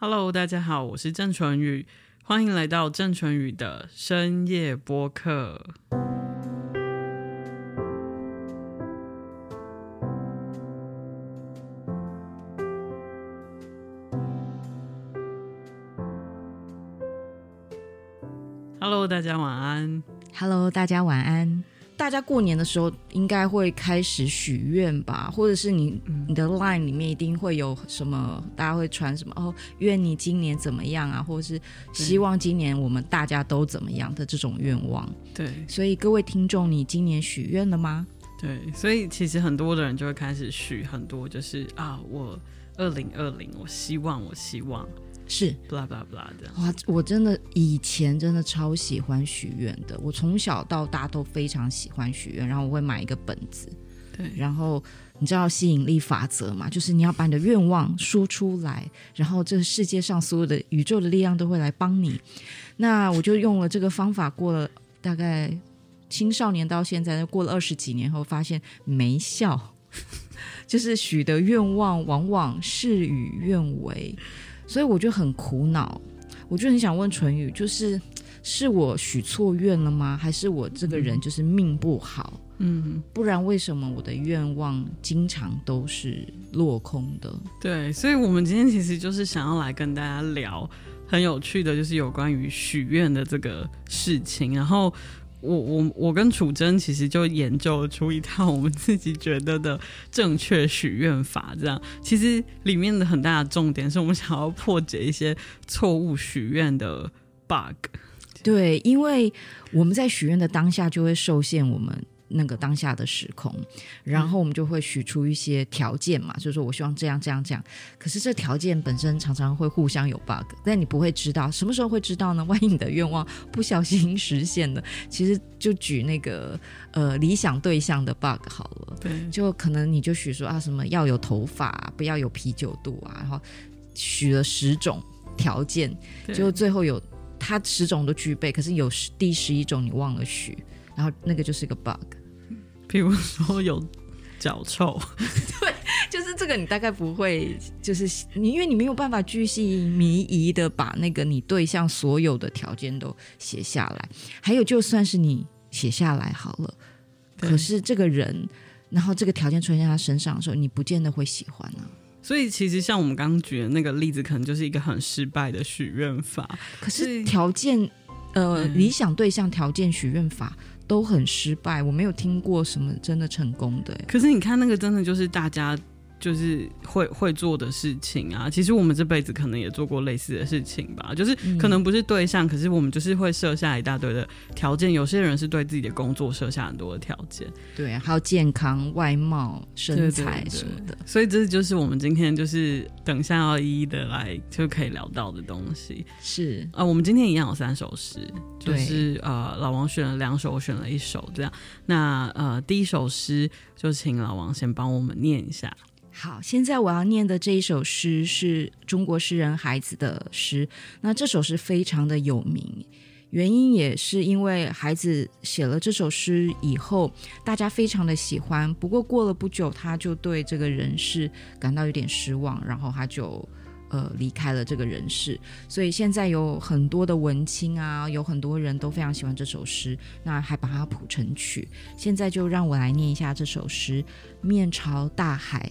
Hello，大家好，我是郑淳宇，欢迎来到郑淳宇的深夜播客。Hello，大家晚安。Hello，大家晚安。大家过年的时候应该会开始许愿吧，或者是你你的 line 里面一定会有什么，大家会传什么哦，愿你今年怎么样啊，或者是希望今年我们大家都怎么样的这种愿望。对，所以各位听众，你今年许愿了吗？对，所以其实很多的人就会开始许很多，就是啊，我二零二零，我希望，我希望。是，blah blah blah 的。哇，我真的以前真的超喜欢许愿的。我从小到大都非常喜欢许愿，然后我会买一个本子。对，然后你知道吸引力法则嘛？就是你要把你的愿望说出来，然后这个世界上所有的宇宙的力量都会来帮你。那我就用了这个方法，过了大概青少年到现在，过了二十几年后，发现没效，就是许的愿望往往事与愿违。所以我就很苦恼，我就很想问淳宇，就是是我许错愿了吗？还是我这个人就是命不好？嗯，不然为什么我的愿望经常都是落空的？对，所以我们今天其实就是想要来跟大家聊很有趣的，就是有关于许愿的这个事情，然后。我我我跟楚真其实就研究出一套我们自己觉得的正确许愿法，这样其实里面的很大的重点是我们想要破解一些错误许愿的 bug。对，因为我们在许愿的当下就会受限我们。那个当下的时空，然后我们就会许出一些条件嘛，就是说我希望这样这样这样。可是这条件本身常常会互相有 bug，但你不会知道什么时候会知道呢？万一你的愿望不小心实现了，其实就举那个呃理想对象的 bug 好了，对，就可能你就许说啊什么要有头发，不要有啤酒肚啊，然后许了十种条件，就最后有他十种都具备，可是有第十一种你忘了许，然后那个就是一个 bug。比如说有脚臭，对，就是这个，你大概不会，就是你，因为你没有办法巨细靡遗的把那个你对象所有的条件都写下来。还有，就算是你写下来好了，可是这个人，然后这个条件出现在他身上的时候，你不见得会喜欢啊。所以，其实像我们刚刚举的那个例子，可能就是一个很失败的许愿法。可是条件，呃，理想对象条件许愿法。都很失败，我没有听过什么真的成功的。可是你看那个，真的就是大家。就是会会做的事情啊，其实我们这辈子可能也做过类似的事情吧。就是可能不是对象，嗯、可是我们就是会设下一大堆的条件。有些人是对自己的工作设下很多的条件，对，还有健康、外貌、身材什么的。对对对，所以这就是我们今天就是等一下要一一的来就可以聊到的东西。是啊、呃，我们今天一样有三首诗，就是呃老王选了两首，我选了一首，这样。那呃第一首诗就请老王先帮我们念一下。好，现在我要念的这一首诗是中国诗人孩子的诗。那这首诗非常的有名，原因也是因为孩子写了这首诗以后，大家非常的喜欢。不过过了不久，他就对这个人世感到有点失望，然后他就呃离开了这个人世。所以现在有很多的文青啊，有很多人都非常喜欢这首诗，那还把它谱成曲。现在就让我来念一下这首诗：面朝大海。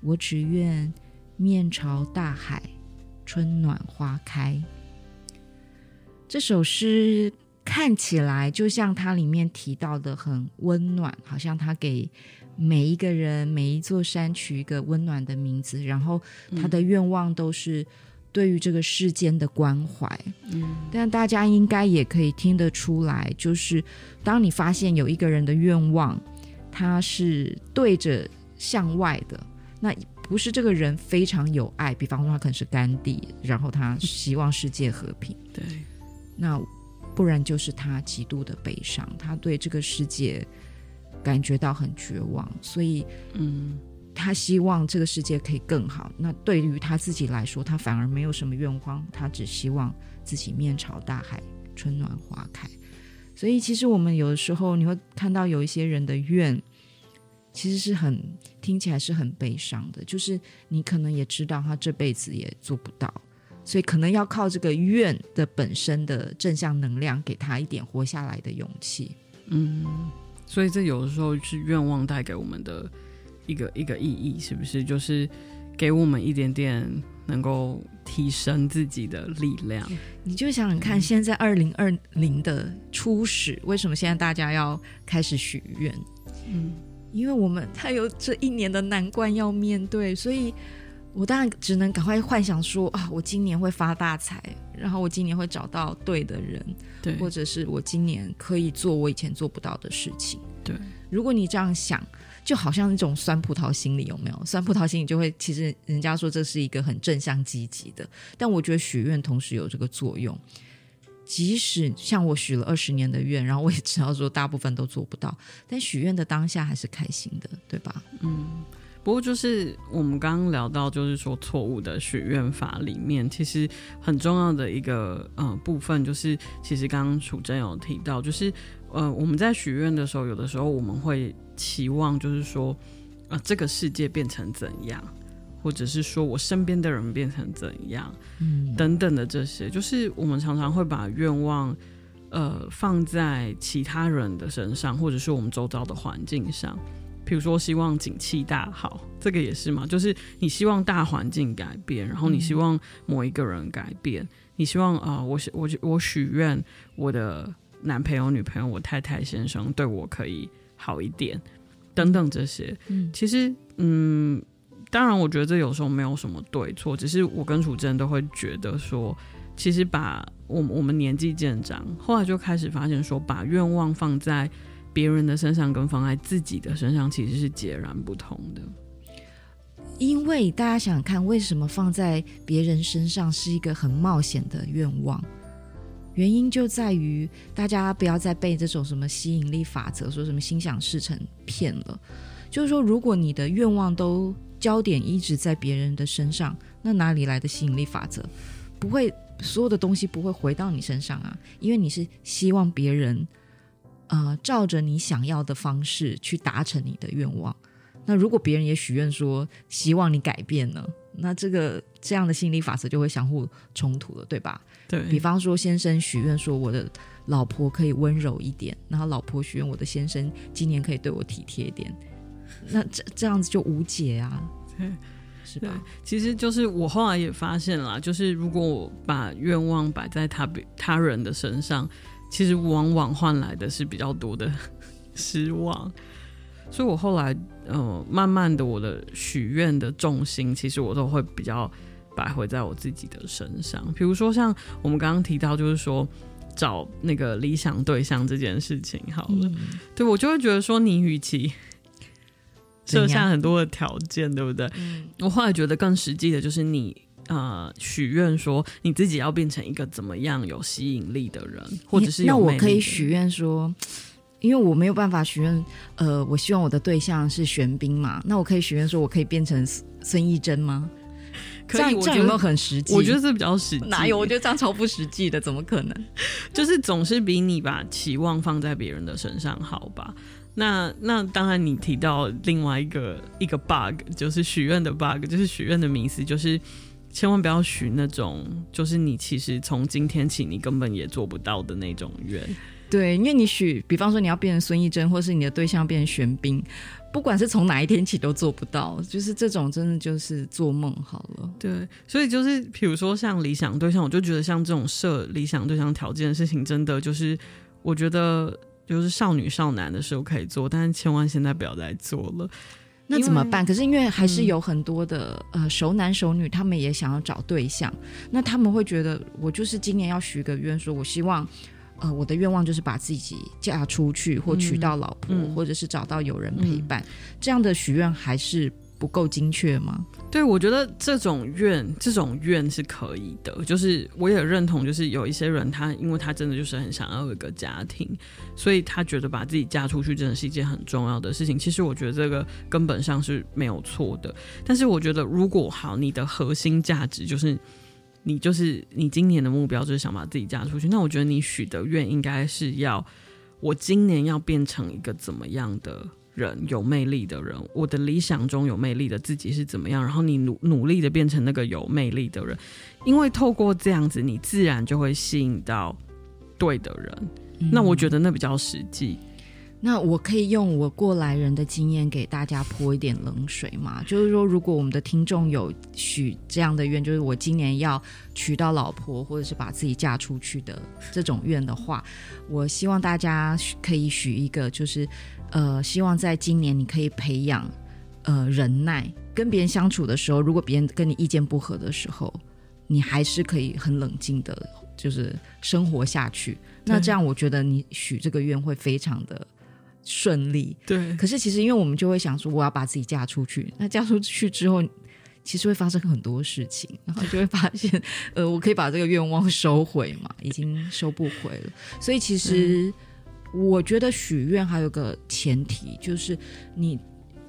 我只愿面朝大海，春暖花开。这首诗看起来就像它里面提到的很温暖，好像它给每一个人、每一座山取一个温暖的名字，然后他的愿望都是对于这个世间的关怀。嗯，但大家应该也可以听得出来，就是当你发现有一个人的愿望，他是对着向外的，那不是这个人非常有爱，比方说他可能是甘地，然后他希望世界和平。对，那。不然就是他极度的悲伤，他对这个世界感觉到很绝望，所以，嗯，他希望这个世界可以更好。那对于他自己来说，他反而没有什么愿望，他只希望自己面朝大海，春暖花开。所以，其实我们有的时候你会看到有一些人的愿，其实是很听起来是很悲伤的，就是你可能也知道他这辈子也做不到。所以可能要靠这个愿的本身的正向能量，给他一点活下来的勇气。嗯，所以这有的时候是愿望带给我们的一个一个意义，是不是？就是给我们一点点能够提升自己的力量。你就想想看，现在二零二零的初始，为什么现在大家要开始许愿？嗯，因为我们他有这一年的难关要面对，所以。我当然只能赶快幻想说啊，我今年会发大财，然后我今年会找到对的人，对，或者是我今年可以做我以前做不到的事情。对，如果你这样想，就好像那种酸葡萄心理，有没有？酸葡萄心理就会，其实人家说这是一个很正向积极的，但我觉得许愿同时有这个作用。即使像我许了二十年的愿，然后我也知道说大部分都做不到，但许愿的当下还是开心的，对吧？嗯。不过就是我们刚刚聊到，就是说错误的许愿法里面，其实很重要的一个呃部分，就是其实刚刚楚真有提到，就是呃我们在许愿的时候，有的时候我们会期望，就是说呃这个世界变成怎样，或者是说我身边的人变成怎样，嗯，等等的这些，就是我们常常会把愿望呃放在其他人的身上，或者是我们周遭的环境上。比如说，希望景气大好，这个也是嘛，就是你希望大环境改变，然后你希望某一个人改变，嗯、你希望啊、呃，我我我许愿我的男朋友、女朋友、我太太、先生对我可以好一点，等等这些。嗯，其实，嗯，当然，我觉得这有时候没有什么对错，只是我跟楚真都会觉得说，其实把我我们年纪渐长，后来就开始发现说，把愿望放在。别人的身上跟放在自己的身上其实是截然不同的，因为大家想想看，为什么放在别人身上是一个很冒险的愿望？原因就在于大家不要再被这种什么吸引力法则，说什么心想事成骗了。就是说，如果你的愿望都焦点一直在别人的身上，那哪里来的吸引力法则？不会，所有的东西不会回到你身上啊，因为你是希望别人。呃，照着你想要的方式去达成你的愿望。那如果别人也许愿说希望你改变呢？那这个这样的心理法则就会相互冲突了，对吧？对。比方说，先生许愿说我的老婆可以温柔一点，然后老婆许愿我的先生今年可以对我体贴一点。那这这样子就无解啊，对，是吧？其实就是我后来也发现了，就是如果我把愿望摆在他他人的身上。其实往往换来的是比较多的 失望，所以我后来呃，慢慢的我的许愿的重心，其实我都会比较摆回在我自己的身上。比如说像我们刚刚提到，就是说找那个理想对象这件事情，好了，嗯、对我就会觉得说，你与其设下很多的条件，对不对？嗯、我后来觉得更实际的就是你。呃，许愿说你自己要变成一个怎么样有吸引力的人，或者是。那我可以许愿说，因为我没有办法许愿，呃，我希望我的对象是玄彬嘛，那我可以许愿说我可以变成孙艺珍吗？可以，这样这样有没有很实际？我觉得这比较实际。哪有？我觉得这样超不实际的，怎么可能？就是总是比你把期望放在别人的身上好吧？那那当然，你提到另外一个一个 bug，就是许愿的 bug，就是许愿的迷思，就是。千万不要许那种，就是你其实从今天起你根本也做不到的那种愿。对，因为你许，比方说你要变成孙艺珍，或是你的对象变成玄彬，不管是从哪一天起都做不到，就是这种真的就是做梦好了。对，所以就是比如说像理想对象，我就觉得像这种设理想对象条件的事情，真的就是我觉得就是少女少男的时候可以做，但是千万现在不要再做了。那怎么办？可是因为还是有很多的、嗯、呃熟男熟女，他们也想要找对象，那他们会觉得我就是今年要许个愿，说我希望呃我的愿望就是把自己嫁出去，或娶到老婆，嗯、或者是找到有人陪伴，嗯、这样的许愿还是。不够精确吗？对，我觉得这种愿，这种愿是可以的。就是我也认同，就是有一些人他，因为他真的就是很想要有一个家庭，所以他觉得把自己嫁出去真的是一件很重要的事情。其实我觉得这个根本上是没有错的。但是我觉得，如果好，你的核心价值就是你就是你今年的目标就是想把自己嫁出去，那我觉得你许的愿应该是要我今年要变成一个怎么样的人有魅力的人，我的理想中有魅力的自己是怎么样？然后你努努力的变成那个有魅力的人，因为透过这样子，你自然就会吸引到对的人。嗯、那我觉得那比较实际。那我可以用我过来人的经验给大家泼一点冷水吗？就是说，如果我们的听众有许这样的愿，就是我今年要娶到老婆，或者是把自己嫁出去的这种愿的话，我希望大家可以许一个，就是。呃，希望在今年你可以培养呃忍耐，跟别人相处的时候，如果别人跟你意见不合的时候，你还是可以很冷静的，就是生活下去。那这样，我觉得你许这个愿会非常的顺利。对。可是其实，因为我们就会想说，我要把自己嫁出去，那嫁出去之后，其实会发生很多事情，然后就会发现，呃，我可以把这个愿望收回嘛，已经收不回了。所以其实。我觉得许愿还有个前提，就是你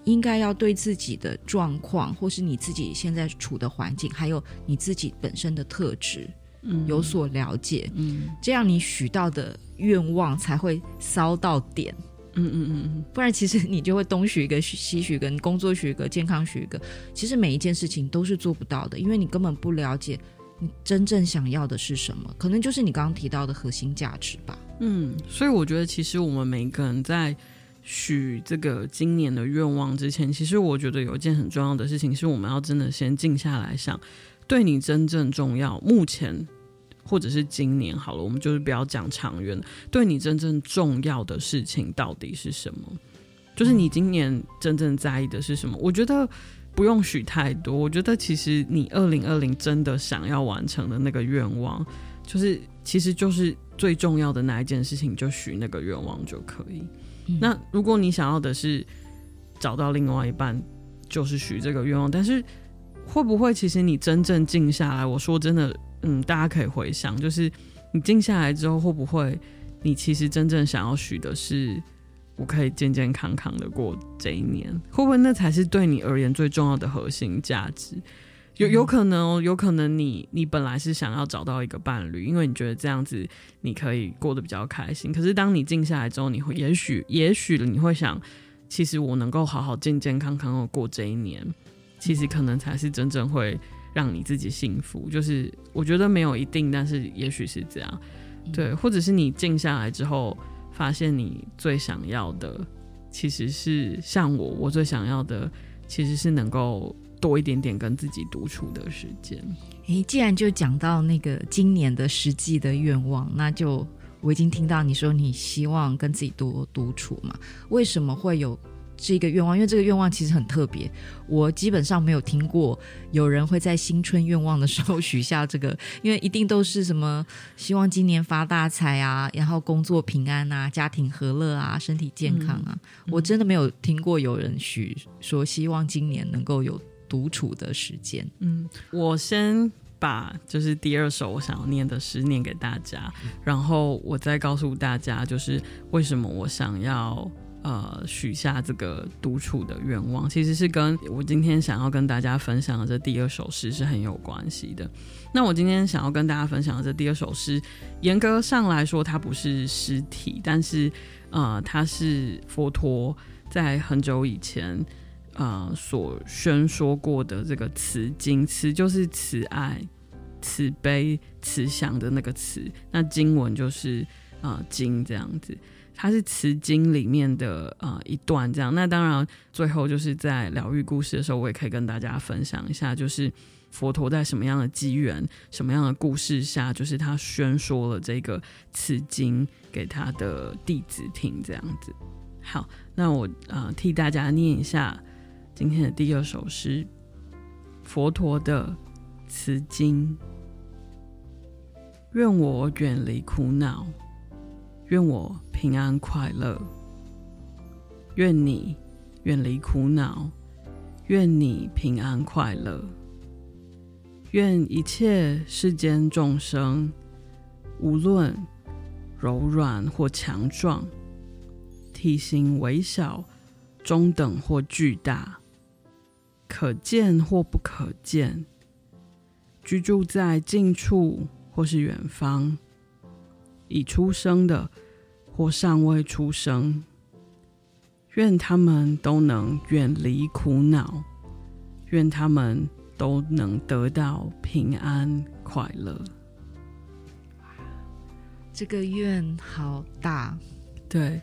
应该要对自己的状况，或是你自己现在处的环境，还有你自己本身的特质，嗯，有所了解，嗯，这样你许到的愿望才会烧到点，嗯嗯嗯嗯，不然其实你就会东许一个，西许一个，工作许一个，健康许一个，其实每一件事情都是做不到的，因为你根本不了解你真正想要的是什么，可能就是你刚刚提到的核心价值吧。嗯，所以我觉得，其实我们每一个人在许这个今年的愿望之前，其实我觉得有一件很重要的事情，是我们要真的先静下来想，对你真正重要，目前或者是今年好了，我们就是不要讲长远，对你真正重要的事情到底是什么？就是你今年真正在意的是什么？我觉得不用许太多，我觉得其实你二零二零真的想要完成的那个愿望，就是其实就是。最重要的那一件事情，就许那个愿望就可以。嗯、那如果你想要的是找到另外一半，就是许这个愿望。但是会不会，其实你真正静下来，我说真的，嗯，大家可以回想，就是你静下来之后，会不会你其实真正想要许的是，我可以健健康康的过这一年？会不会那才是对你而言最重要的核心价值？有有可能哦，有可能你你本来是想要找到一个伴侣，因为你觉得这样子你可以过得比较开心。可是当你静下来之后，你会也许也许你会想，其实我能够好好健健康康的过这一年，其实可能才是真正会让你自己幸福。就是我觉得没有一定，但是也许是这样，对，或者是你静下来之后，发现你最想要的其实是像我，我最想要的其实是能够。多一点点跟自己独处的时间。诶，既然就讲到那个今年的实际的愿望，那就我已经听到你说你希望跟自己多独处嘛？为什么会有这个愿望？因为这个愿望其实很特别，我基本上没有听过有人会在新春愿望的时候许下这个，因为一定都是什么希望今年发大财啊，然后工作平安啊，家庭和乐啊，身体健康啊。嗯，我真的没有听过有人许说希望今年能够有。独处的时间，嗯，我先把就是第二首我想要念的诗念给大家，然后我再告诉大家，就是为什么我想要呃许下这个独处的愿望，其实是跟我今天想要跟大家分享的这第二首诗是很有关系的。那我今天想要跟大家分享的这第二首诗，严格上来说它不是诗体，但是呃，它是佛陀在很久以前。呃，所宣说过的这个慈经，慈就是慈爱、慈悲、慈祥的那个慈，那经文就是、呃、经这样子。它是慈经里面的呃一段这样。那当然，最后就是在疗愈故事的时候，我也可以跟大家分享一下，就是佛陀在什么样的机缘、什么样的故事下，就是他宣说了这个慈经给他的弟子听这样子。好，那我呃替大家念一下今天的第二首诗：佛陀的慈经。愿我远离苦恼，愿我平安快乐。愿你远离苦恼，愿你平安快乐。愿一切世间众生，无论柔软或强壮，体型微小、中等或巨大，可见或不可见，居住在近处。或是远方，已出生的或尚未出生，愿他们都能远离苦恼，愿他们都能得到平安快乐。这个愿好大。对，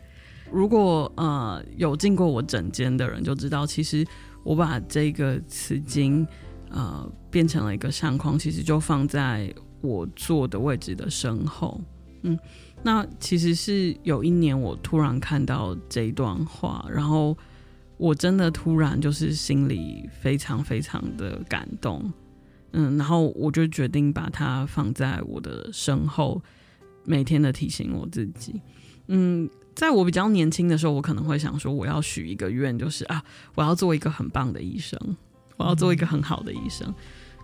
如果呃有进过我诊间的人就知道，其实我把这个慈经呃变成了一个相框，其实就放在。我坐的位置的身后，嗯，那其实是有一年我突然看到这一段话，然后我真的突然就是心里非常非常的感动，嗯，然后我就决定把它放在我的身后，每天的提醒我自己，嗯，在我比较年轻的时候，我可能会想说，我要许一个愿，就是啊，我要做一个很棒的医生，我要做一个很好的医生，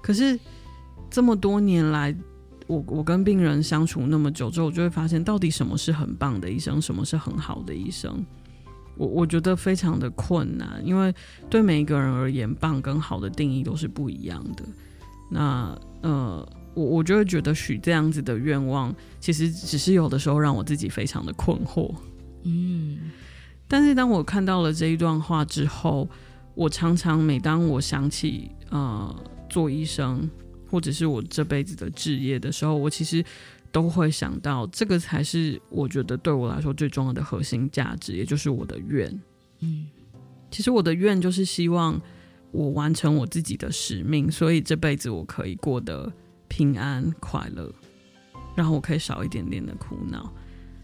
可是。这么多年来，我我跟病人相处那么久之后，我就会发现，到底什么是很棒的医生，什么是很好的医生？我我觉得非常的困难，因为对每一个人而言，棒跟好的定义都是不一样的。那呃，我我就会觉得许这样子的愿望，其实只是有的时候让我自己非常的困惑。嗯，但是当我看到了这一段话之后，我常常每当我想起呃做医生。或者是我这辈子的职业的时候，我其实都会想到，这个才是我觉得对我来说最重要的核心价值，也就是我的愿。嗯，其实我的愿就是希望我完成我自己的使命，所以这辈子我可以过得平安快乐，然后我可以少一点点的苦恼，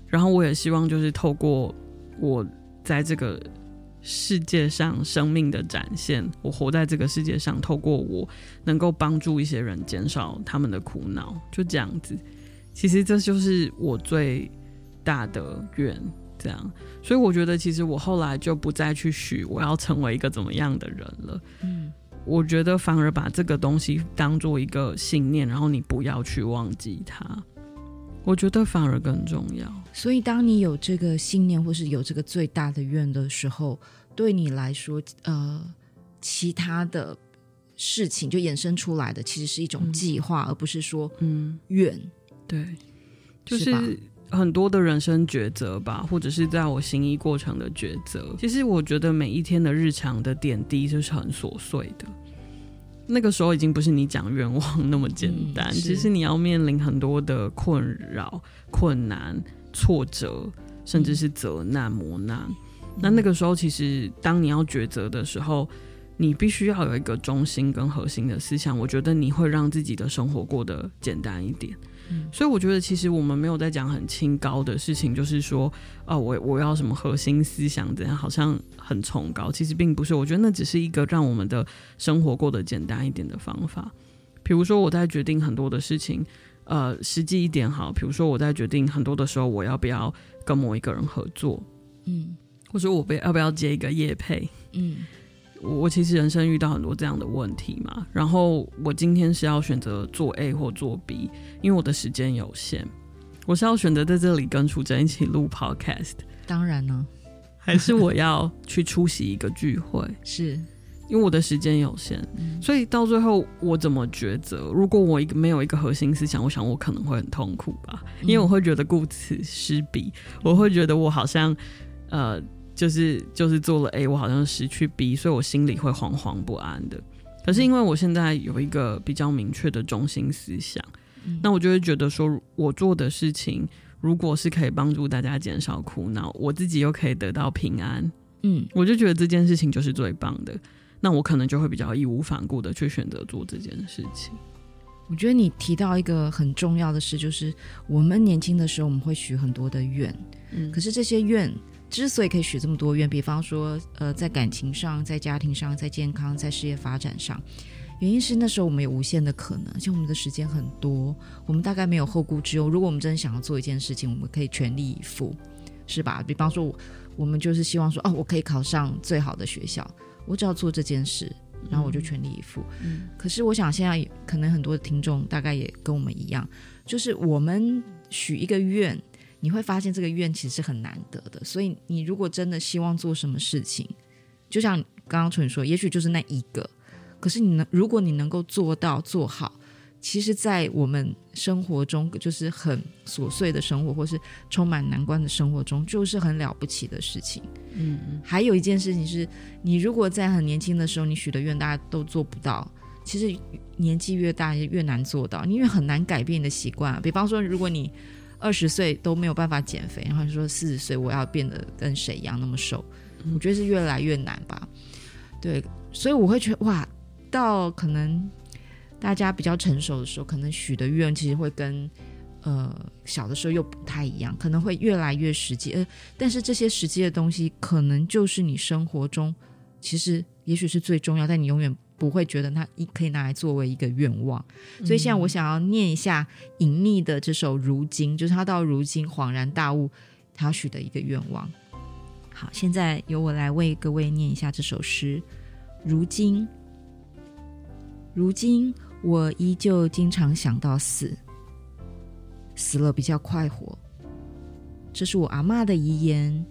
然后我也希望就是透过我在这个。世界上生命的展现，我活在这个世界上，透过我能够帮助一些人减少他们的苦恼，就这样子。其实这就是我最大的愿，这样。所以我觉得，其实我后来就不再去许我要成为一个怎么样的人了。嗯，我觉得反而把这个东西当做一个信念，然后你不要去忘记它，我觉得反而更重要。所以，当你有这个信念，或是有这个最大的愿的时候，对你来说，呃，其他的事情就衍生出来的，其实是一种计划，嗯、而不是说，嗯，愿。对，就是很多的人生抉择吧，或者是在我行医过程的抉择。其实，我觉得每一天的日常的点滴就是很琐碎的。那个时候已经不是你讲愿望那么简单，嗯、其实你要面临很多的困扰、困难。挫折，甚至是责难、磨难。那那个时候，其实当你要抉择的时候，你必须要有一个中心跟核心的思想。我觉得你会让自己的生活过得简单一点。嗯，所以我觉得，其实我们没有在讲很清高的事情，就是说，啊，我我要什么核心思想怎样，好像很崇高。其实并不是，我觉得那只是一个让我们的生活过得简单一点的方法。比如说，我在决定很多的事情。呃，实际一点好，比如说我在决定很多的时候，我要不要跟某一个人合作，嗯，或者我要不要接一个业配，嗯，我其实人生遇到很多这样的问题嘛，然后我今天是要选择做 A 或做 B，因为我的时间有限，我是要选择在这里跟楚真一起录 Podcast，当然呢，还是我要去出席一个聚会，是。因为我的时间有限，所以到最后我怎么抉择？如果我一个没有一个核心思想，我想我可能会很痛苦吧，因为我会觉得顾此失彼，我会觉得我好像呃，就是就是做了 A，我好像失去 B，所以我心里会惶惶不安的。可是因为我现在有一个比较明确的中心思想，那我就会觉得说我做的事情，如果是可以帮助大家减少苦恼，我自己又可以得到平安，嗯，我就觉得这件事情就是最棒的。那我可能就会比较义无反顾的去选择做这件事情。我觉得你提到一个很重要的事，就是我们年轻的时候我们会许很多的愿，嗯，可是这些愿之所以可以许这么多愿，比方说呃，在感情上、在家庭上、在健康、在事业发展上，原因是那时候我们有无限的可能，像我们的时间很多，我们大概没有后顾之忧。如果我们真的想要做一件事情，我们可以全力以赴，是吧？比方说，我我们就是希望说，哦，我可以考上最好的学校，我只要做这件事。然后我就全力以赴。嗯，可是我想现在可能很多的听众大概也跟我们一样，就是我们许一个愿，你会发现这个愿其实是很难得的。所以你如果真的希望做什么事情，就像刚刚纯说，也许就是那一个，可是你能，如果你能够做到做好。其实，在我们生活中，就是很琐碎的生活，或是充满难关的生活中，就是很了不起的事情。嗯，还有一件事情是，你如果在很年轻的时候，你许的愿大家都做不到，其实年纪越大越难做到，因为很难改变你的习惯啊。比方说，如果你二十岁都没有办法减肥，然后说四十岁我要变得跟谁一样那么瘦，我觉得是越来越难吧。对，所以我会觉得哇，到可能。大家比较成熟的时候，可能许的愿其实会跟呃小的时候又不太一样，可能会越来越实际。呃，但是这些实际的东西，可能就是你生活中其实也许是最重要，但你永远不会觉得它一可以拿来作为一个愿望。所以现在我想要念一下隐匿的这首《如今》，就是他到如今恍然大悟，他要许的一个愿望。好，现在由我来为各位念一下这首诗：如今，如今。我依旧经常想到死，死了比较快活。这是我阿嬷的遗言。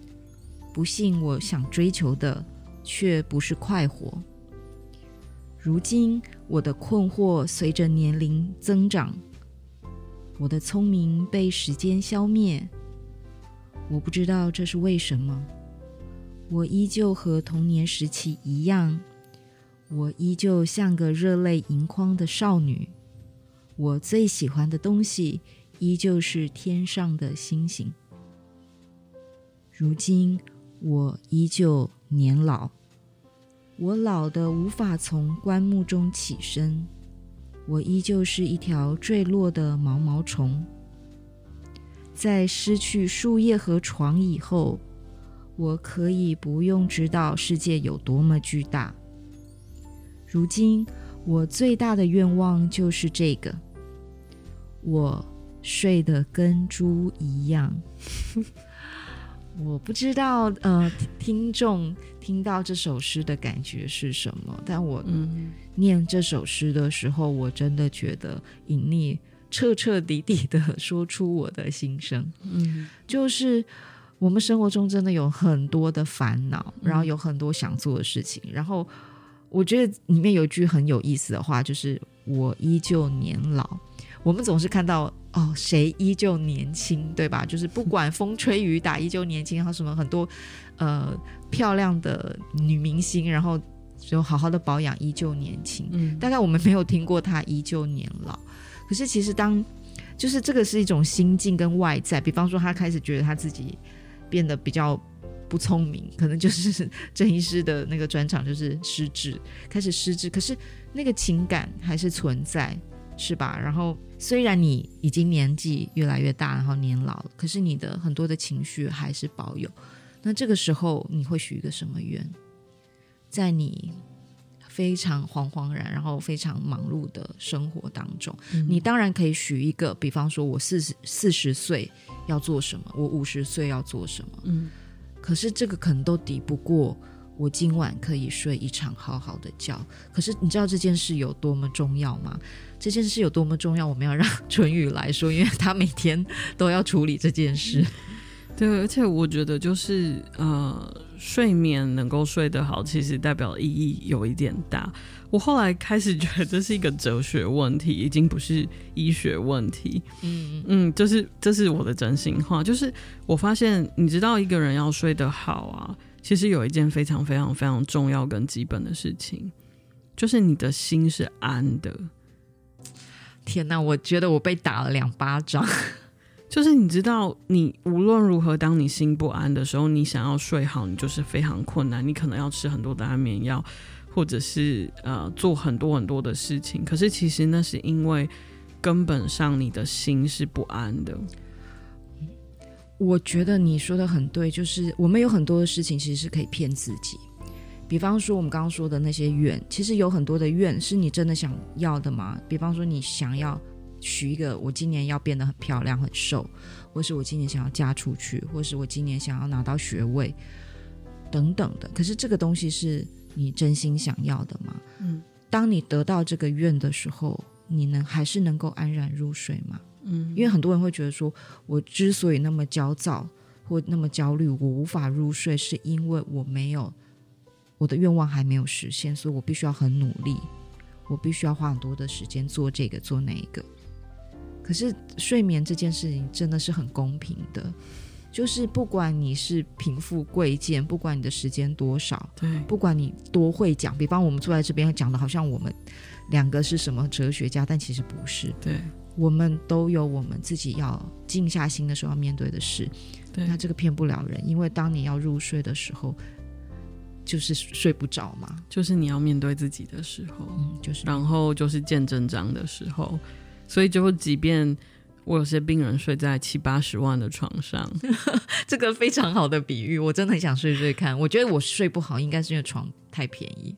不幸，我想追求的却不是快活。如今，我的困惑随着年龄增长，我的聪明被时间消灭。我不知道这是为什么。我依旧和童年时期一样。我依旧像个热泪盈眶的少女，我最喜欢的东西依旧是天上的星星。如今我依旧年老，我老得无法从棺木中起身，我依旧是一条坠落的毛毛虫。在失去树叶和床以后，我可以不用知道世界有多么巨大。如今，我最大的愿望就是这个。我睡得跟猪一样。我不知道，呃，听众听到这首诗的感觉是什么？但我念这首诗的时候，我真的觉得隐匿彻彻底底的说出我的心声。嗯，就是我们生活中真的有很多的烦恼，然后有很多想做的事情，然后。我觉得里面有一句很有意思的话，就是“我依旧年老”。我们总是看到哦，谁依旧年轻，对吧？就是不管风吹雨打，依旧年轻。然后什么很多呃漂亮的女明星，然后就好好的保养，依旧年轻。嗯，大概我们没有听过她依旧年老。可是其实当就是这个是一种心境跟外在，比方说她开始觉得她自己变得比较。不聪明，可能就是郑医师的那个专场就是失智，开始失智。可是那个情感还是存在，是吧？然后虽然你已经年纪越来越大，然后年老了，可是你的很多的情绪还是保有。那这个时候你会许一个什么愿？在你非常惶惶然，然后非常忙碌的生活当中，嗯、你当然可以许一个，比方说我四十四十岁要做什么，我五十岁要做什么，嗯。可是这个可能都抵不过我今晚可以睡一场好好的觉。可是你知道这件事有多么重要吗？这件事有多么重要？我们要让 淳宇来说，因为他每天都要处理这件事。对，而且我觉得就是呃，睡眠能够睡得好，其实代表意义有一点大。我后来开始觉得这是一个哲学问题，已经不是医学问题。嗯嗯，就是这是我的真心话。就是我发现，你知道一个人要睡得好啊，其实有一件非常非常非常重要跟基本的事情，就是你的心是安的。天哪，我觉得我被打了两巴掌。就是你知道，你无论如何，当你心不安的时候，你想要睡好，你就是非常困难。你可能要吃很多的安眠药，或者是呃做很多很多的事情。可是其实那是因为根本上你的心是不安的。我觉得你说的很对，就是我们有很多的事情其实是可以骗自己。比方说我们刚刚说的那些愿，其实有很多的愿是你真的想要的吗？比方说你想要许一个，我今年要变得很漂亮、很瘦，或是我今年想要嫁出去，或是我今年想要拿到学位等等的。可是这个东西是你真心想要的吗？嗯，当你得到这个愿的时候，你能还是能够安然入睡吗？嗯，因为很多人会觉得说，我之所以那么焦躁或那么焦虑，我无法入睡，是因为我没有我的愿望还没有实现，所以我必须要很努力，我必须要花很多的时间做这个做那一个。可是睡眠这件事情真的是很公平的，就是不管你是贫富贵贱，不管你的时间多少，对，不管你多会讲，比方我们坐在这边讲的好像我们两个是什么哲学家，但其实不是，对。我们都有我们自己要静下心的时候要面对的事，对，那这个骗不了人，因为当你要入睡的时候，就是睡不着嘛，就是你要面对自己的时候，嗯，就是，然后就是见真章的时候，所以就即便我有些病人睡在七八十万的床上，这个非常好的比喻，我真的很想睡睡看。我觉得我睡不好，应该是因为床太便宜，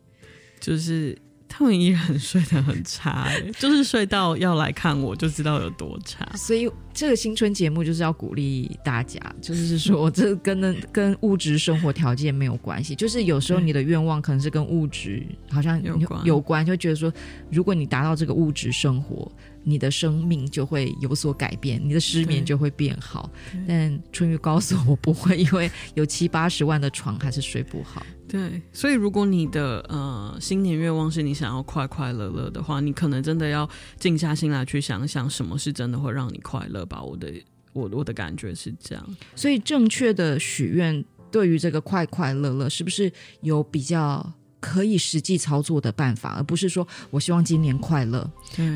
就是。他们依然睡得很差，就是睡到要来看我就知道有多差。所以这个新春节目就是要鼓励大家，就是说这跟跟物质生活条件没有关系，就是有时候你的愿望可能是跟物质好像有关，有关，就觉得说如果你达到这个物质生活。你的生命就会有所改变，你的失眠就会变好。但春雨告诉我不会，因为有七八十万的床还是睡不好。对，所以如果你的呃新年愿望是你想要快快乐乐的话，你可能真的要静下心来去想想，什么是真的会让你快乐吧。我的我我的感觉是这样。所以正确的许愿对于这个快快乐乐，是不是有比较？可以实际操作的办法，而不是说我希望今年快乐。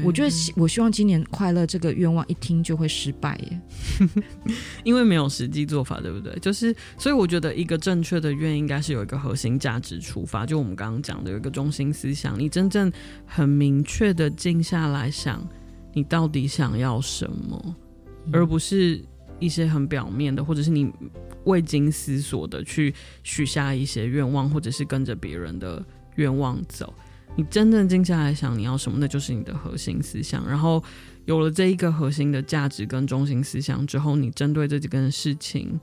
我觉得我希望今年快乐这个愿望一听就会失败耶，因为没有实际做法，对不对？就是所以我觉得一个正确的愿应该是有一个核心价值出发，就我们刚刚讲的有一个中心思想，你真正很明确的静下来想，你到底想要什么，而不是一些很表面的，或者是你。未经思索的去许下一些愿望，或者是跟着别人的愿望走。你真正静下来想你要什么，那就是你的核心思想。然后有了这一个核心的价值跟中心思想之后，你针对这几件事情，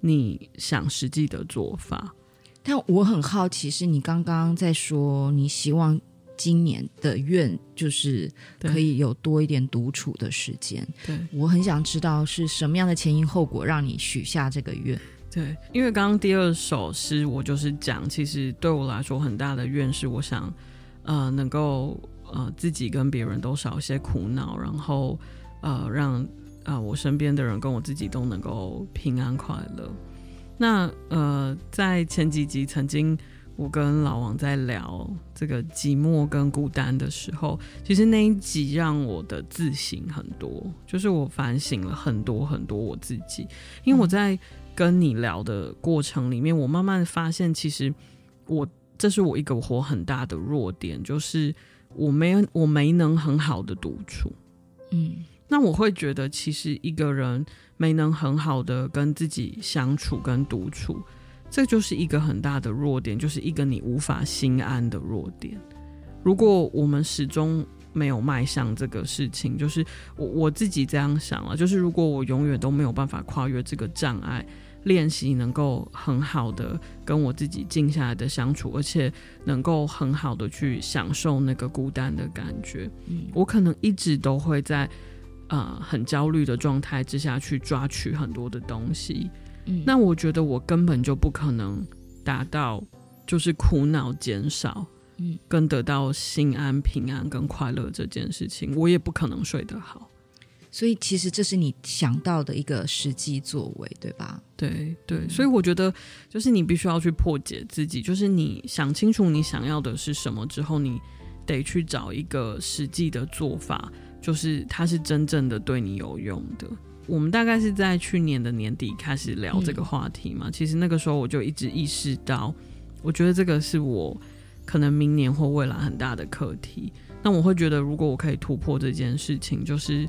你想实际的做法。但我很好奇，是你刚刚在说你希望。今年的愿就是可以有多一点独处的时间。对，我很想知道是什么样的前因后果让你许下这个愿。对，因为刚刚第二首诗我就是讲，其实对我来说很大的愿是我想，呃，能够呃自己跟别人都少一些苦恼，然后呃让啊、呃、我身边的人跟我自己都能够平安快乐。那呃在前几集曾经。我跟老王在聊这个寂寞跟孤单的时候，其实那一集让我的自省很多，就是我反省了很多很多我自己。因为我在跟你聊的过程里面，我慢慢发现，其实我这是我一个活很大的弱点，就是我没我没能很好的独处。嗯，那我会觉得，其实一个人没能很好的跟自己相处跟独处。这就是一个很大的弱点，就是一个你无法心安的弱点。如果我们始终没有迈向这个事情，就是我我自己这样想了，就是如果我永远都没有办法跨越这个障碍，练习能够很好的跟我自己静下来的相处，而且能够很好的去享受那个孤单的感觉，嗯，我可能一直都会在呃很焦虑的状态之下去抓取很多的东西。嗯，那我觉得我根本就不可能达到，就是苦恼减少，嗯，跟得到心安、平安跟快乐这件事情，我也不可能睡得好。所以其实这是你想到的一个实际作为，对吧？对对，所以我觉得就是你必须要去破解自己，就是你想清楚你想要的是什么之后，你得去找一个实际的做法。就是它是真正的对你有用的。我们大概是在去年的年底开始聊这个话题嘛，嗯、其实那个时候我就一直意识到，我觉得这个是我可能明年或未来很大的课题。那我会觉得，如果我可以突破这件事情，就是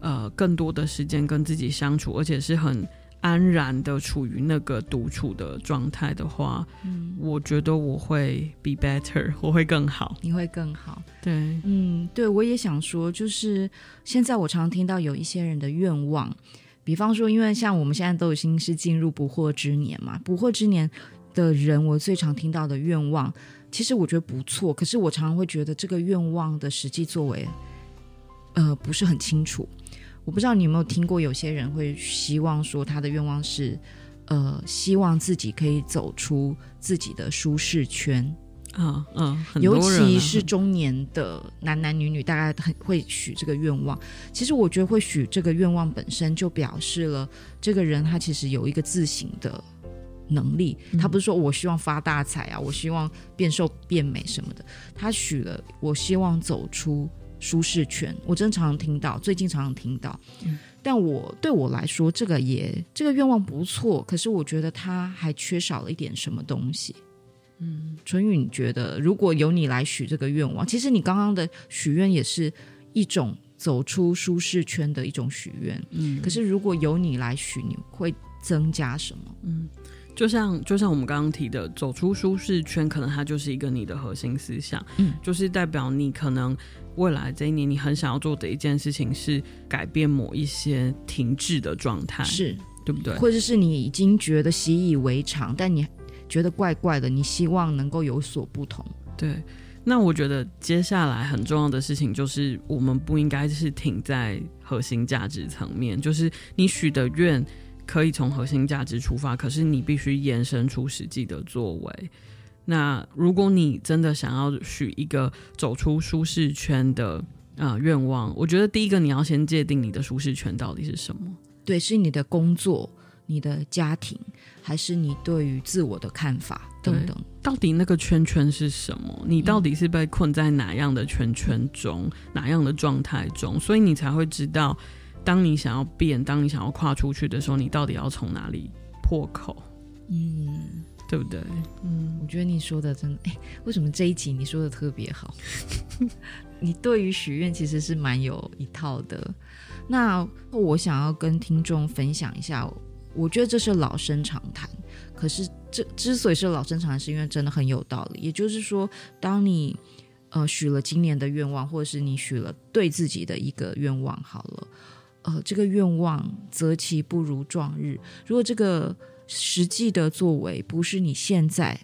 呃，更多的时间跟自己相处，而且是很安然的处于那个独处的状态的话，嗯，我觉得我会 be better，我会更好，你会更好。对，嗯，对，我也想说，就是现在我常听到有一些人的愿望，比方说，因为像我们现在都已经是进入不惑之年嘛，不惑之年的人，我最常听到的愿望。其实我觉得不错，可是我常常会觉得这个愿望的实际作为，呃，不是很清楚。我不知道你有没有听过，有些人会希望说他的愿望是，呃，希望自己可以走出自己的舒适圈啊，嗯、啊，尤其是中年的男男女女，大概很会许这个愿望。其实我觉得会许这个愿望本身就表示了这个人他其实有一个自省的。能力，他不是说我希望发大财啊，我希望变瘦变美什么的，他许了我希望走出舒适圈。我真常常听到，最近常常听到，嗯、但我对我来说，这个也这个愿望不错，可是我觉得他还缺少了一点什么东西。嗯，淳予，你觉得如果由你来许这个愿望，其实你刚刚的许愿也是一种走出舒适圈的一种许愿。嗯，可是如果由你来许，你会增加什么？嗯。就像就像我们刚刚提的，走出舒适圈，可能它就是一个你的核心思想，嗯，就是代表你可能未来这一年你很想要做的一件事情是改变某一些停滞的状态，是对不对？或者是你已经觉得习以为常，但你觉得怪怪的，你希望能够有所不同。对，那我觉得接下来很重要的事情就是，我们不应该是停在核心价值层面，就是你许的愿。可以从核心价值出发，可是你必须延伸出实际的作为。那如果你真的想要许一个走出舒适圈的呃愿望，我觉得第一个你要先界定你的舒适圈到底是什么。对，是你的工作、你的家庭，还是你对于自我的看法等等？到底那个圈圈是什么？你到底是被困在哪样的圈圈中、嗯、哪样的状态中？所以你才会知道。当你想要变，当你想要跨出去的时候，你到底要从哪里破口？嗯，对不对？嗯，我觉得你说的真的，哎，为什么这一集你说的特别好？你对于许愿其实是蛮有一套的。那我想要跟听众分享一下，我觉得这是老生常谈。可是这之所以是老生常谈，是因为真的很有道理。也就是说，当你呃许了今年的愿望，或者是你许了对自己的一个愿望，好了。呃，这个愿望择其不如撞日。如果这个实际的作为不是你现在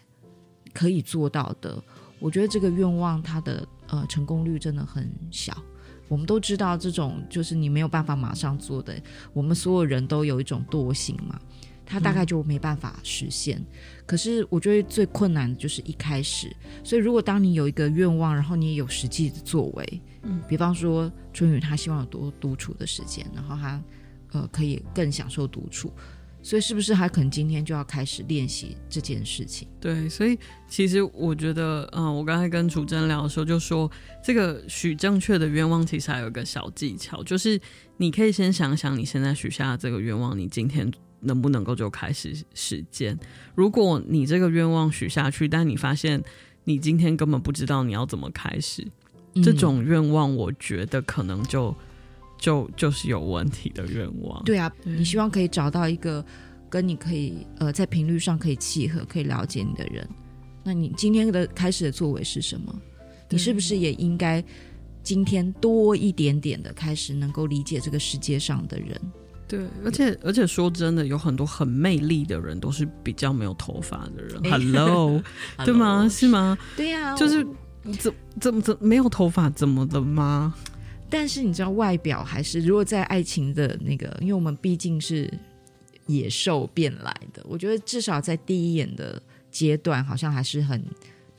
可以做到的，我觉得这个愿望它的呃成功率真的很小。我们都知道，这种就是你没有办法马上做的，我们所有人都有一种惰性嘛。他大概就没办法实现。嗯、可是我觉得最困难的就是一开始。所以如果当你有一个愿望，然后你也有实际的作为，嗯，比方说春雨他希望有多独处的时间，然后他呃可以更享受独处，所以是不是还可能今天就要开始练习这件事情？对，所以其实我觉得，嗯、我刚才跟楚真聊的时候就说，这个许正确的愿望其实还有一个小技巧，就是你可以先想想你现在许下的这个愿望，你今天。能不能够就开始实践？如果你这个愿望许下去，但你发现你今天根本不知道你要怎么开始，这种愿望，我觉得可能就就就是有问题的愿望。对啊，对你希望可以找到一个跟你可以呃在频率上可以契合、可以了解你的人。那你今天的开始的作为是什么？你是不是也应该今天多一点点的开始，能够理解这个世界上的人？对，而且而且说真的，有很多很魅力的人都是比较没有头发的人。Hello，对吗？是吗？对呀，就是怎怎么怎没有头发怎么的吗？但是你知道，外表还是如果在爱情的那个，因为我们毕竟是野兽变来的，我觉得至少在第一眼的阶段，好像还是很。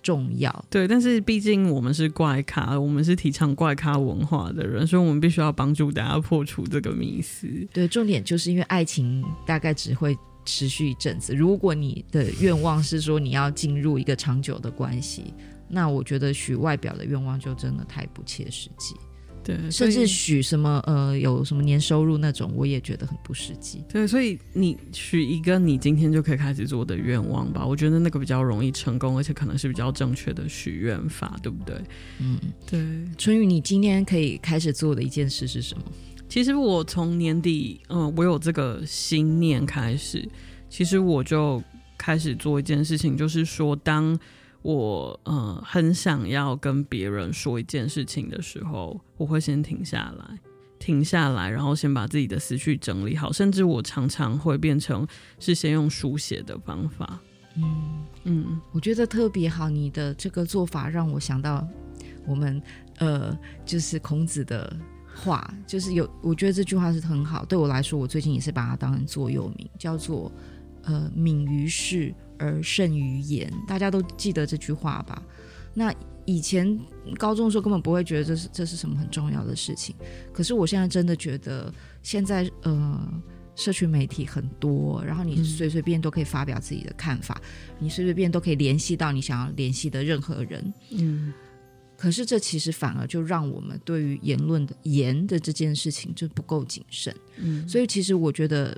重要对，但是毕竟我们是怪咖，我们是提倡怪咖文化的人，所以我们必须要帮助大家破除这个迷思。对，重点就是因为爱情大概只会持续一阵子。如果你的愿望是说你要进入一个长久的关系，那我觉得许外表的愿望就真的太不切实际。对，甚至许什么呃有什么年收入那种，我也觉得很不实际。对，所以你许一个你今天就可以开始做的愿望吧，我觉得那个比较容易成功，而且可能是比较正确的许愿法，对不对？嗯，对。春雨，你今天可以开始做的一件事是什么？其实我从年底，嗯，我有这个心念开始，其实我就开始做一件事情，就是说当。我嗯，很想要跟别人说一件事情的时候，我会先停下来，停下来，然后先把自己的思绪整理好。甚至我常常会变成是先用书写的方法。嗯嗯，我觉得特别好。你的这个做法让我想到我们呃，就是孔子的话，就是有，我觉得这句话是很好。对我来说，我最近也是把它当成座右铭，叫做呃，敏于事。而胜于言，大家都记得这句话吧？那以前高中的时候根本不会觉得这是这是什么很重要的事情，可是我现在真的觉得，现在呃，社群媒体很多，然后你随随便都可以发表自己的看法，嗯、你随随便都可以联系到你想要联系的任何人。嗯，可是这其实反而就让我们对于言论的言的这件事情就不够谨慎。嗯，所以其实我觉得。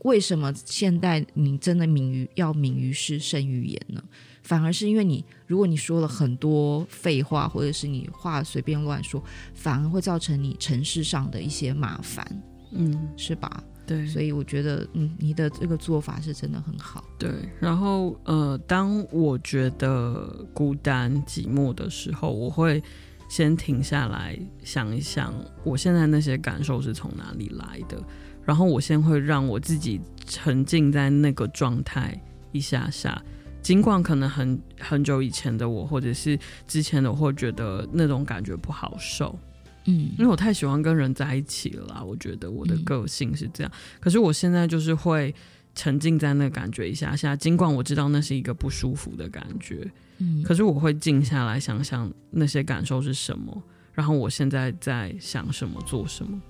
为什么现代你真的敏于要敏于事胜于言呢？反而是因为你，如果你说了很多废话，或者是你话随便乱说，反而会造成你城市上的一些麻烦，嗯，是吧？对，所以我觉得，嗯，你的这个做法是真的很好。对，然后呃，当我觉得孤单寂寞的时候，我会先停下来想一想，我现在那些感受是从哪里来的。然后我先会让我自己沉浸在那个状态一下下，尽管可能很很久以前的我，或者是之前的我会觉得那种感觉不好受，嗯，因为我太喜欢跟人在一起了啦，我觉得我的个性是这样。嗯、可是我现在就是会沉浸在那感觉一下下，尽管我知道那是一个不舒服的感觉，嗯，可是我会静下来想想那些感受是什么，然后我现在在想什么，做什么。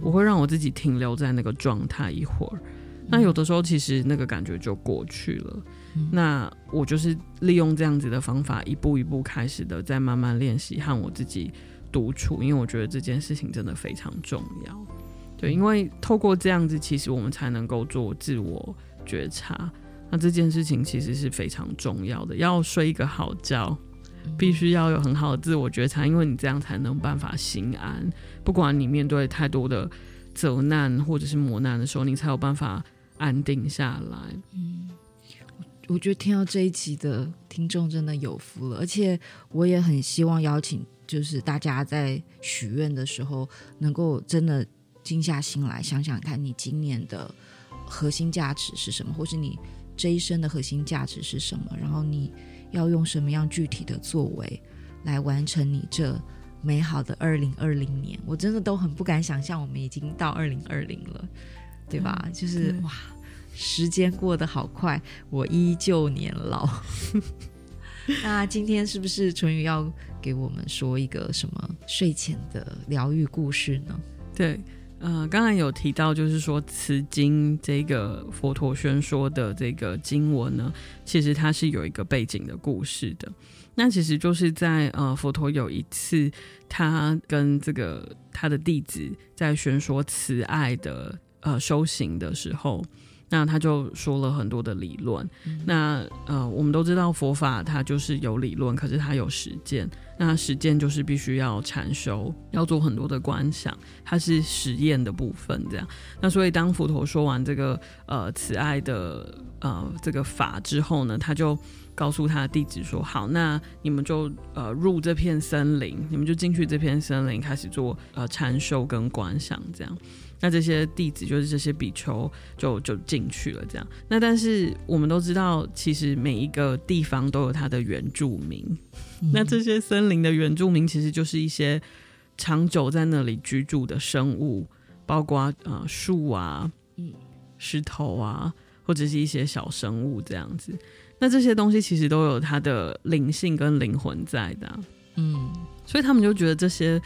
我会让我自己停留在那个状态一会儿，那有的时候其实那个感觉就过去了。那我就是利用这样子的方法，一步一步开始的，在慢慢练习和我自己独处，因为我觉得这件事情真的非常重要。对，因为透过这样子，其实我们才能够做自我觉察。那这件事情其实是非常重要的，要睡一个好觉。必须要有很好的自我觉察，因为你这样才能办法心安。不管你面对太多的责难或者是磨难的时候，你才有办法安定下来。嗯，我觉得听到这一集的听众真的有福了，而且我也很希望邀请，就是大家在许愿的时候，能够真的静下心来想想看，你今年的核心价值是什么，或是你这一生的核心价值是什么，然后你。要用什么样具体的作为来完成你这美好的二零二零年？我真的都很不敢想象，我们已经到二零二零了，对吧？嗯、就是哇，时间过得好快，我依旧年老。那今天是不是淳于要给我们说一个什么睡前的疗愈故事呢？对。呃，刚才有提到，就是说慈经这个佛陀宣说的这个经文呢，其实它是有一个背景的故事的。那其实就是在呃，佛陀有一次，他跟这个他的弟子在宣说慈爱的呃修行的时候。那他就说了很多的理论，嗯、那呃，我们都知道佛法它就是有理论，可是它有实践。那实践就是必须要禅修，要做很多的观想，它是实验的部分。这样，那所以当佛陀说完这个呃慈爱的呃这个法之后呢，他就告诉他的弟子说：“好，那你们就呃入这片森林，你们就进去这片森林，开始做呃禅修跟观想，这样。”那这些弟子就是这些比丘就就进去了，这样。那但是我们都知道，其实每一个地方都有它的原住民。嗯、那这些森林的原住民其实就是一些长久在那里居住的生物，包括啊树啊、嗯、石头啊，或者是一些小生物这样子。那这些东西其实都有它的灵性跟灵魂在的、嗯，所以他们就觉得这些。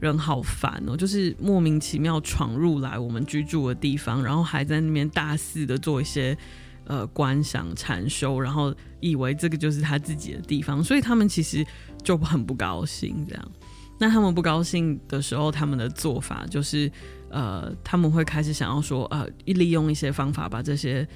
人好烦哦，就是莫名其妙闯入来我们居住的地方，然后还在那边大肆的做一些呃观想禅修，然后以为这个就是他自己的地方，所以他们其实就很不高兴这样。那他们不高兴的时候，他们的做法就是，呃，他们会开始想要说，呃，利用一些方法把这些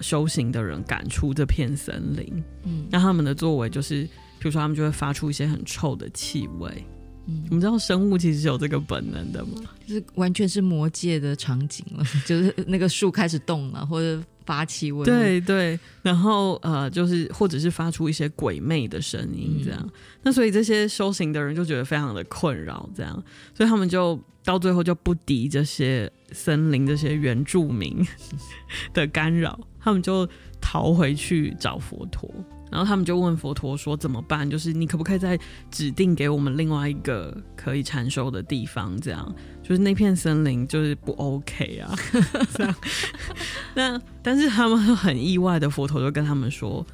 修行的人赶出这片森林。嗯，那他们的作为就是，比如说他们就会发出一些很臭的气味。嗯，我们知道生物其实是有这个本能的吗？就是完全是魔界的场景了，就是那个树开始动了，或者。发气味，对对，然后呃，就是或者是发出一些鬼魅的声音，这样。嗯、那所以这些修行的人就觉得非常的困扰，这样，所以他们就到最后就不敌这些森林这些原住民的干扰，他们就逃回去找佛陀。然后他们就问佛陀说：“怎么办？就是你可不可以再指定给我们另外一个可以禅修的地方？这样，就是那片森林就是不 OK 啊。这样，那但是他们很意外的，佛陀就跟他们说：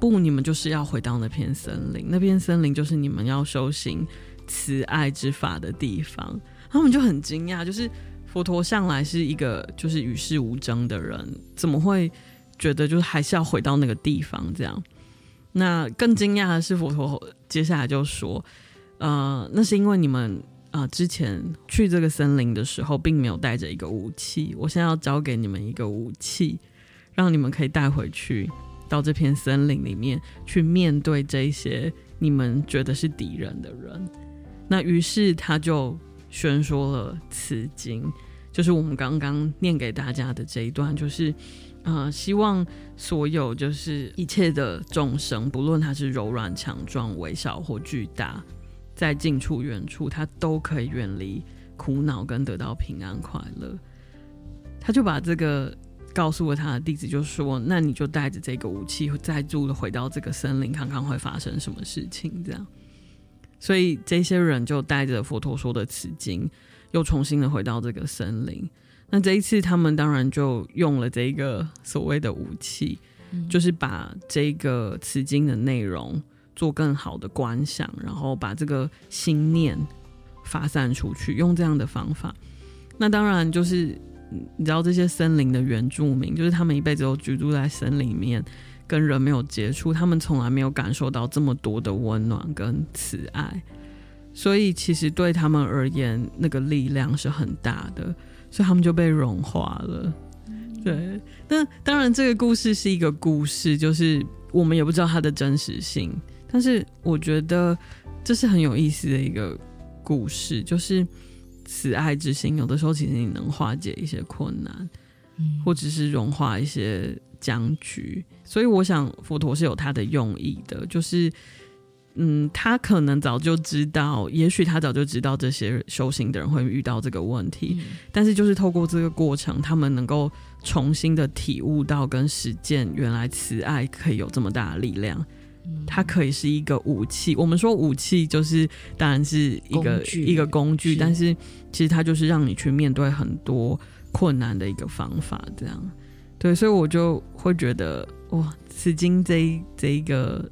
不，你们就是要回到那片森林，那片森林就是你们要修行慈爱之法的地方。他们就很惊讶，就是佛陀向来是一个就是与世无争的人，怎么会觉得就是还是要回到那个地方？这样。”那更惊讶的是，佛陀接下来就说：“呃，那是因为你们啊、之前去这个森林的时候，并没有带着一个武器。我现在要交给你们一个武器，让你们可以带回去到这片森林里面去面对这些你们觉得是敌人的人。那于是他就宣说了此经，就是我们刚刚念给大家的这一段，就是。”呃，希望所有就是一切的众生，不论他是柔软强壮、微小或巨大，在近处远处，他都可以远离苦恼，跟得到平安快乐。他就把这个告诉了他的弟子，就说：“那你就带着这个武器，再度的回到这个森林，看看会发生什么事情。”这样，所以这些人就带着佛陀说的此经，又重新的回到这个森林。那这一次，他们当然就用了这个所谓的武器，嗯、就是把这个此经的内容做更好的观想，然后把这个心念发散出去，用这样的方法。那当然就是你知道，这些森林的原住民，就是他们一辈子都居住在森林里面，跟人没有接触，他们从来没有感受到这么多的温暖跟慈爱，所以其实对他们而言，那个力量是很大的。所以他们就被融化了，对。那当然，这个故事是一个故事，就是我们也不知道它的真实性。但是我觉得这是很有意思的一个故事，就是慈爱之心，有的时候其实你能化解一些困难，或者是融化一些僵局。所以我想佛陀是有他的用意的，就是。嗯，他可能早就知道，也许他早就知道这些修行的人会遇到这个问题，嗯、但是就是透过这个过程，他们能够重新的体悟到跟实践，原来慈爱可以有这么大的力量，嗯、它可以是一个武器。我们说武器就是当然是一个一个工具，但是其实它就是让你去面对很多困难的一个方法。这样，对，所以我就会觉得哇，此经这一这一个。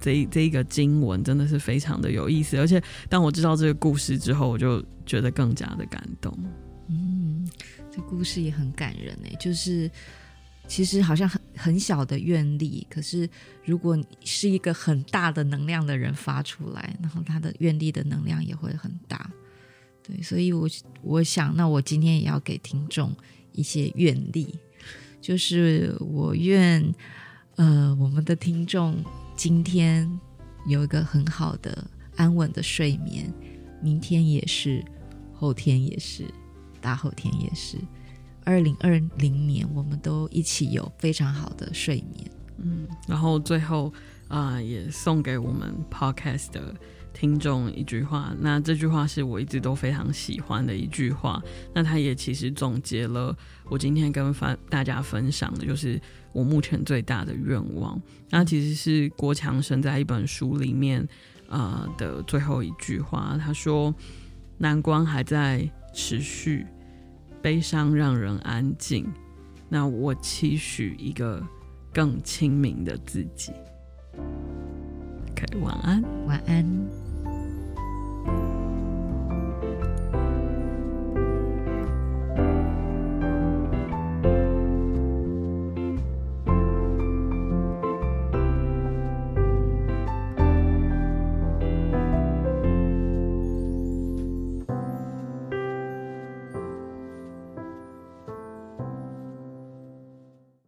这这一个经文真的是非常的有意思，而且当我知道这个故事之后，我就觉得更加的感动。嗯，这故事也很感人呢，就是其实好像很很小的愿力，可是如果你是一个很大的能量的人发出来，然后他的愿力的能量也会很大。对，所以我我想，那我今天也要给听众一些愿力，就是我愿呃我们的听众。今天有一个很好的安稳的睡眠，明天也是，后天也是，大后天也是。二零二零年，我们都一起有非常好的睡眠。嗯，然后最后啊、也送给我们 Podcast 的听众一句话。那这句话是我一直都非常喜欢的一句话。那它也其实总结了我今天跟大大家分享的，就是。我目前最大的愿望，那其实是郭强生在一本书里面呃的最后一句话。他说：“难关还在持续，悲伤让人安静，那我期许一个更清明的自己。晚安，晚安。